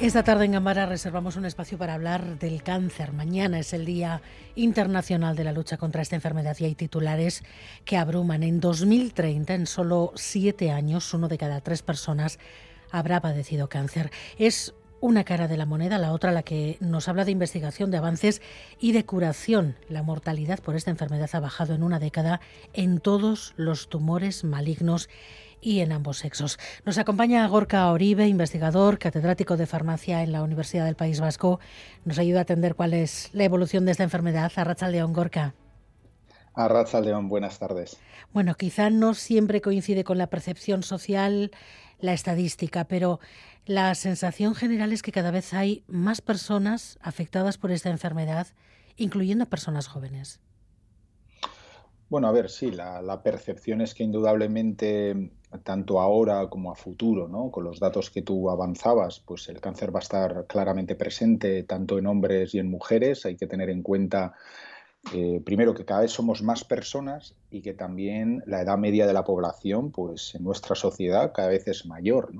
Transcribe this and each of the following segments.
Esta tarde en Gambara reservamos un espacio para hablar del cáncer. Mañana es el Día Internacional de la Lucha contra esta enfermedad y hay titulares que abruman. En 2030, en solo siete años, uno de cada tres personas habrá padecido cáncer. Es una cara de la moneda, la otra la que nos habla de investigación, de avances y de curación. La mortalidad por esta enfermedad ha bajado en una década en todos los tumores malignos y en ambos sexos. Nos acompaña Gorka Oribe, investigador, catedrático de farmacia en la Universidad del País Vasco. Nos ayuda a atender cuál es la evolución de esta enfermedad. Arracha León, Gorka. Arracha León, buenas tardes. Bueno, quizá no siempre coincide con la percepción social, la estadística, pero la sensación general es que cada vez hay más personas afectadas por esta enfermedad, incluyendo personas jóvenes. Bueno, a ver, sí, la, percepción es que indudablemente, tanto ahora como a futuro, ¿no? con los datos que tú avanzabas, pues el cáncer va a estar claramente presente tanto en hombres y en mujeres. Hay que tener en cuenta, eh, primero, que cada vez somos más personas y que también la edad media de la población, pues en nuestra sociedad cada vez es mayor.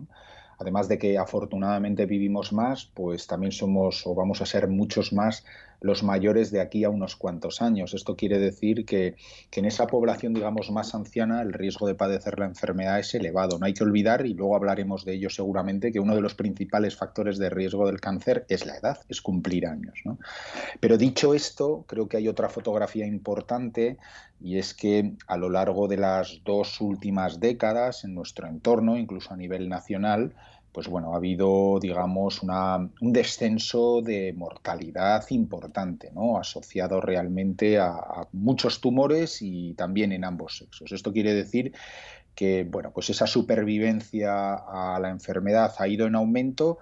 Además de que afortunadamente vivimos más, pues también somos o vamos a ser muchos más los mayores de aquí a unos cuantos años. Esto quiere decir que, en esa población, digamos, más anciana, el riesgo de padecer la enfermedad es elevado. No hay que olvidar, y luego hablaremos de ello seguramente, que uno de los principales factores de riesgo del cáncer es la edad, es cumplir años. Pero dicho esto, creo que hay otra fotografía importante y es que a lo largo de las dos últimas décadas en nuestro entorno, incluso a nivel nacional, pues bueno, ha habido, digamos, un descenso de mortalidad importante, ¿no? Asociado realmente a, a, muchos tumores y también en ambos sexos. Esto quiere decir que, bueno, pues esa supervivencia a la enfermedad ha ido en aumento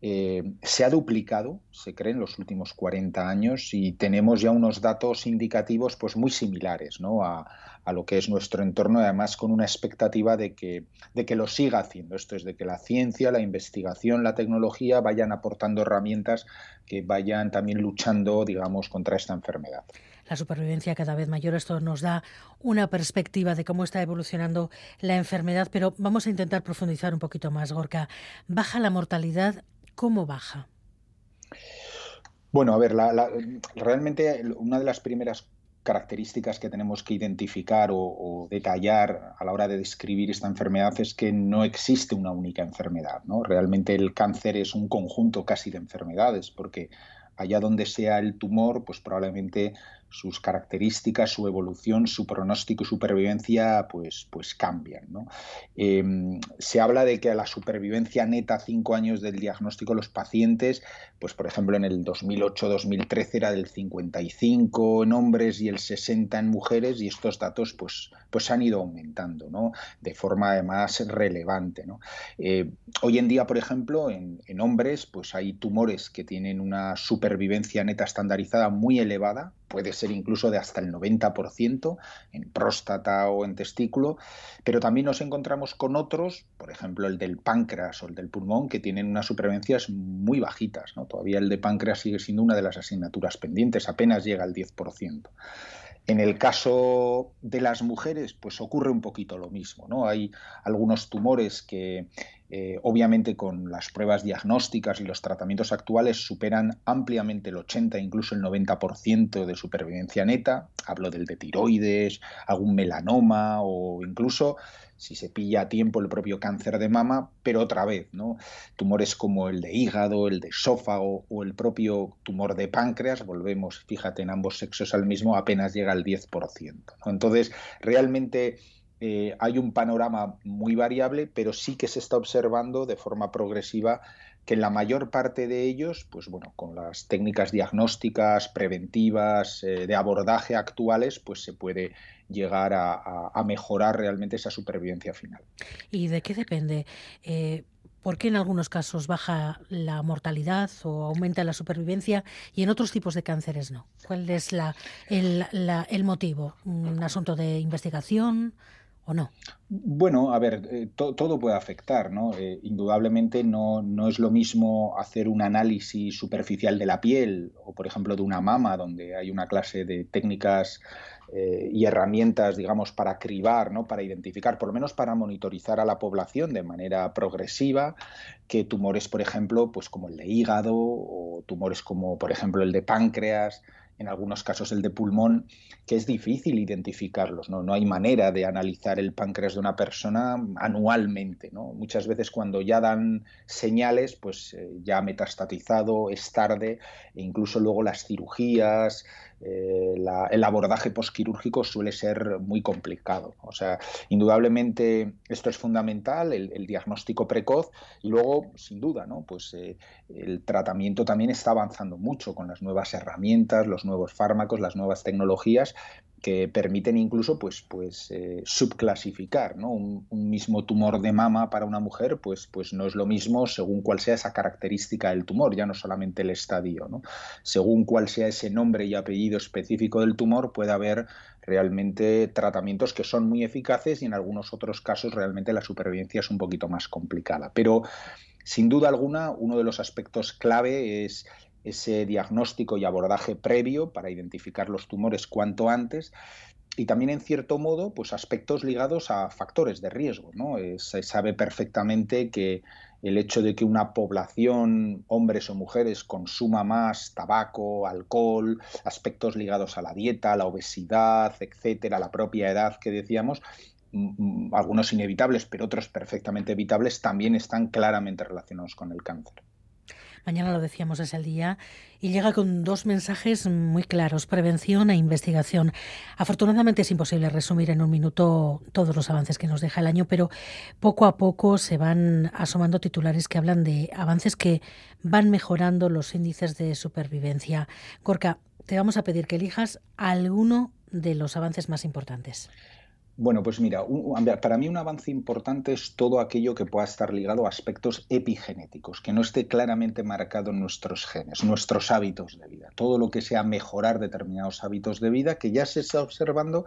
eh, se ha duplicado, se cree, en los últimos 40 años y tenemos ya unos datos indicativos pues, muy similares ¿no? a, lo que es nuestro entorno, además con una expectativa de que, de que lo siga haciendo. Esto es, de que la ciencia, la investigación, la tecnología vayan aportando herramientas que vayan también luchando, digamos, contra esta enfermedad la supervivencia cada vez mayor. Esto nos da una perspectiva de cómo está evolucionando la enfermedad, pero vamos a intentar profundizar un poquito más, Gorka. ¿Baja la mortalidad ¿Cómo baja? Bueno, a ver, realmente una de las primeras características que tenemos que identificar o, detallar a la hora de describir esta enfermedad es que no existe una única enfermedad. ¿no? Realmente el cáncer es un conjunto casi de enfermedades, porque allá donde sea el tumor, pues probablemente sus características, su evolución, su pronóstico y supervivencia, pues, pues cambian. Em, se habla de que a la supervivencia neta cinco años del diagnóstico los pacientes, pues por ejemplo en el 2008-2013 era del 55 en hombres y el 60 en mujeres y estos datos pues, pues han ido aumentando ¿no? de forma además relevante. Eh, hoy en día, por ejemplo, en, en hombres pues hay tumores que tienen una supervivencia neta estandarizada muy elevada, puede ser incluso de hasta el 90% en próstata o en testículo, pero también nos encontramos con otros, por ejemplo el del páncreas o el del pulmón, que tienen unas supervivencias muy bajitas. ¿no? Todavía el de páncreas sigue siendo una de las asignaturas pendientes, apenas llega al 10%. En el caso de las mujeres, pues ocurre un poquito lo mismo, ¿no? Hay algunos tumores que eh, obviamente con las pruebas diagnósticas y los tratamientos actuales superan ampliamente el 80, incluso el 90% de supervivencia neta. Hablo del de tiroides, algún melanoma o incluso si se pilla a tiempo el propio cáncer de mama, pero otra vez, ¿no? Tumores como el de hígado, el de esófago o el propio tumor de páncreas, volvemos, fíjate, en ambos sexos al mismo, apenas llega al 10%. Entonces, realmente eh, hay un panorama muy variable, pero sí que se está observando de forma progresiva que en la mayor parte de ellos, pues bueno, con las técnicas diagnósticas, preventivas, eh, de abordaje actuales, pues se puede llegar a, mejorar realmente esa supervivencia final. ¿Y de qué depende? Eh, ¿Por qué en algunos casos baja la mortalidad o aumenta la supervivencia y en otros tipos de cánceres no? ¿Cuál es la, el motivo? ¿Un asunto de investigación? O no? Bueno, a ver, eh, todo puede afectar, ¿no? Eh, indudablemente no, no, es lo mismo hacer un análisis superficial de la piel o, por ejemplo, de una mama, donde hay una clase de técnicas eh, y herramientas, digamos, para cribar, ¿no? Para identificar, por lo menos para monitorizar a la población de manera progresiva, que tumores, por ejemplo, pues como el de hígado o tumores como, por ejemplo, el de páncreas, en algunos casos el de pulmón, que es difícil identificarlos, ¿no? No hay manera de analizar el páncreas de una persona anualmente, ¿no? Muchas veces cuando ya dan señales, pues eh, ya metastatizado, es tarde, e incluso luego las cirugías, eh, el abordaje posquirúrgico suele ser muy complicado. O sea, indudablemente esto es fundamental, el, diagnóstico precoz, y luego, sin duda, ¿no? Pues eh, el tratamiento también está avanzando mucho con las nuevas herramientas, los nuevos fármacos, las nuevas tecnologías que permiten incluso pues, pues eh, subclasificar ¿no? un, mismo tumor de mama para una mujer pues, pues no es lo mismo según cuál sea esa característica del tumor ya no solamente el estadio ¿no? según cuál sea ese nombre y apellido específico del tumor puede haber realmente tratamientos que son muy eficaces y en algunos otros casos realmente la supervivencia es un poquito más complicada pero sin duda alguna uno de los aspectos clave es ese diagnóstico y abordaje previo para identificar los tumores cuanto antes y también en cierto modo pues aspectos ligados a factores de riesgo ¿no? Eh, se sabe perfectamente que el hecho de que una población hombres o mujeres consuma más tabaco alcohol aspectos ligados a la dieta la obesidad etcétera la propia edad que decíamos algunos inevitables pero otros perfectamente evitables también están claramente relacionados con el cáncer Mañana lo decíamos, es el día y llega con dos mensajes muy claros, prevención e investigación. Afortunadamente es imposible resumir en un minuto todos los avances que nos deja el año, pero poco a poco se van asomando titulares que hablan de avances que van mejorando los índices de supervivencia. Corca, te vamos a pedir que elijas alguno de los avances más importantes. Bueno, pues mira, para mí un avance importante es todo aquello que pueda estar ligado a aspectos epigenéticos, que no esté claramente marcado en nuestros genes, nuestros hábitos de vida. Todo lo que sea mejorar determinados hábitos de vida que ya se está observando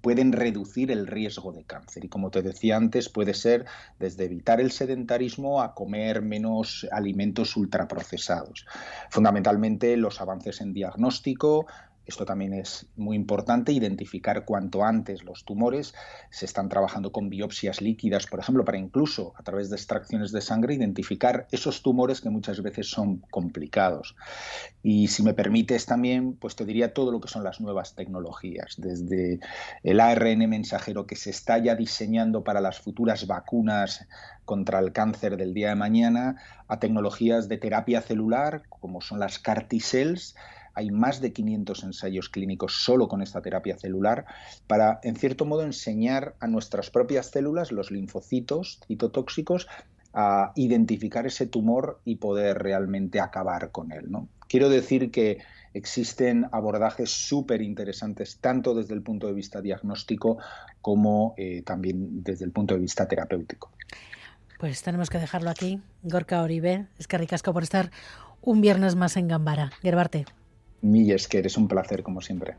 pueden reducir el riesgo de cáncer. Y como te decía antes, puede ser desde evitar el sedentarismo a comer menos alimentos ultraprocesados. Fundamentalmente los avances en diagnóstico, esto también es muy importante, identificar cuanto antes los tumores. Se están trabajando con biopsias líquidas, por ejemplo, para incluso a través de extracciones de sangre identificar esos tumores que muchas veces son complicados. Y si me permites también, pues te diría todo lo que son las nuevas tecnologías, desde el ARN mensajero que se está ya diseñando para las futuras vacunas contra el cáncer del día de mañana, a tecnologías de terapia celular, como son las CAR T-cells, hay más de 500 ensayos clínicos solo con esta terapia celular para, en cierto modo, enseñar a nuestras propias células, los linfocitos citotóxicos, a identificar ese tumor y poder realmente acabar con él. ¿no? Quiero decir que existen abordajes súper interesantes tanto desde el punto de vista diagnóstico como eh, también desde el punto de vista terapéutico. Pues tenemos que dejarlo aquí. Gorka Oribe, es que ricasco por estar un viernes más en Gambara. Gerbarte. Milles, que eres un placer como siempre.